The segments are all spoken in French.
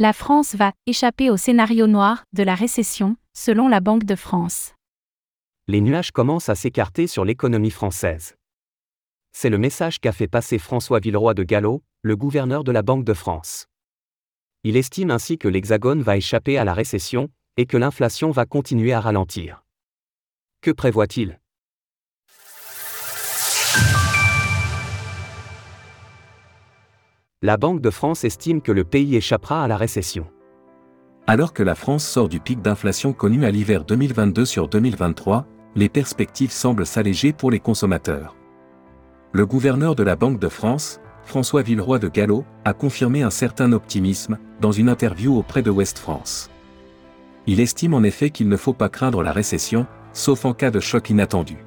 La France va échapper au scénario noir de la récession, selon la Banque de France. Les nuages commencent à s'écarter sur l'économie française. C'est le message qu'a fait passer François Villeroy de Gallo, le gouverneur de la Banque de France. Il estime ainsi que l'Hexagone va échapper à la récession et que l'inflation va continuer à ralentir. Que prévoit-il? La Banque de France estime que le pays échappera à la récession. Alors que la France sort du pic d'inflation connu à l'hiver 2022 sur 2023, les perspectives semblent s'alléger pour les consommateurs. Le gouverneur de la Banque de France, François Villeroy de Gallo, a confirmé un certain optimisme dans une interview auprès de West France. Il estime en effet qu'il ne faut pas craindre la récession, sauf en cas de choc inattendu.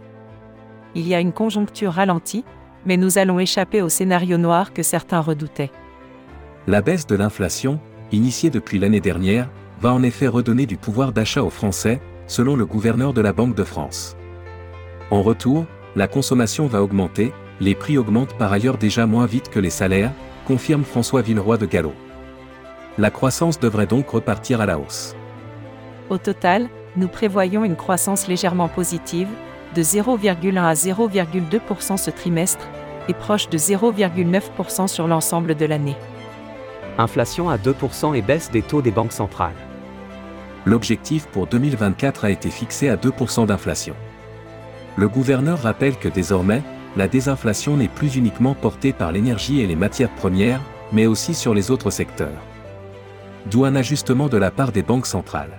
Il y a une conjoncture ralentie, mais nous allons échapper au scénario noir que certains redoutaient. La baisse de l'inflation, initiée depuis l'année dernière, va en effet redonner du pouvoir d'achat aux Français, selon le gouverneur de la Banque de France. En retour, la consommation va augmenter, les prix augmentent par ailleurs déjà moins vite que les salaires, confirme François Villeroy de Gallo. La croissance devrait donc repartir à la hausse. Au total, nous prévoyons une croissance légèrement positive, de 0,1 à 0,2% ce trimestre, et proche de 0,9% sur l'ensemble de l'année. Inflation à 2% et baisse des taux des banques centrales. L'objectif pour 2024 a été fixé à 2% d'inflation. Le gouverneur rappelle que désormais, la désinflation n'est plus uniquement portée par l'énergie et les matières premières, mais aussi sur les autres secteurs. D'où un ajustement de la part des banques centrales.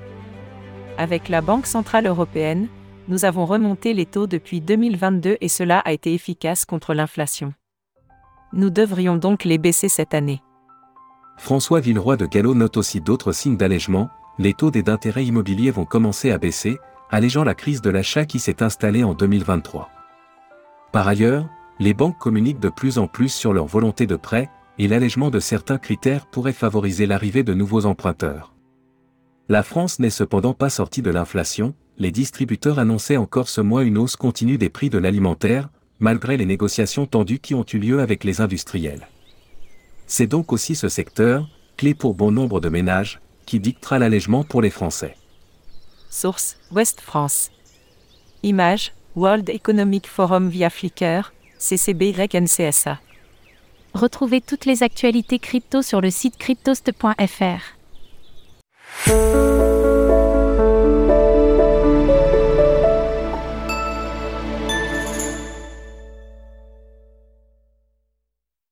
Avec la Banque Centrale Européenne, nous avons remonté les taux depuis 2022 et cela a été efficace contre l'inflation. Nous devrions donc les baisser cette année. François Villeroy de Gallo note aussi d'autres signes d'allègement, les taux des d'intérêt immobiliers vont commencer à baisser, allégeant la crise de l'achat qui s'est installée en 2023. Par ailleurs, les banques communiquent de plus en plus sur leur volonté de prêt, et l'allègement de certains critères pourrait favoriser l'arrivée de nouveaux emprunteurs. La France n'est cependant pas sortie de l'inflation, les distributeurs annonçaient encore ce mois une hausse continue des prix de l'alimentaire, malgré les négociations tendues qui ont eu lieu avec les industriels. C'est donc aussi ce secteur, clé pour bon nombre de ménages, qui dictera l'allègement pour les Français. Source Ouest France. Image World Economic Forum via Flickr, CCBYNCSA. Retrouvez toutes les actualités crypto sur le site cryptost.fr.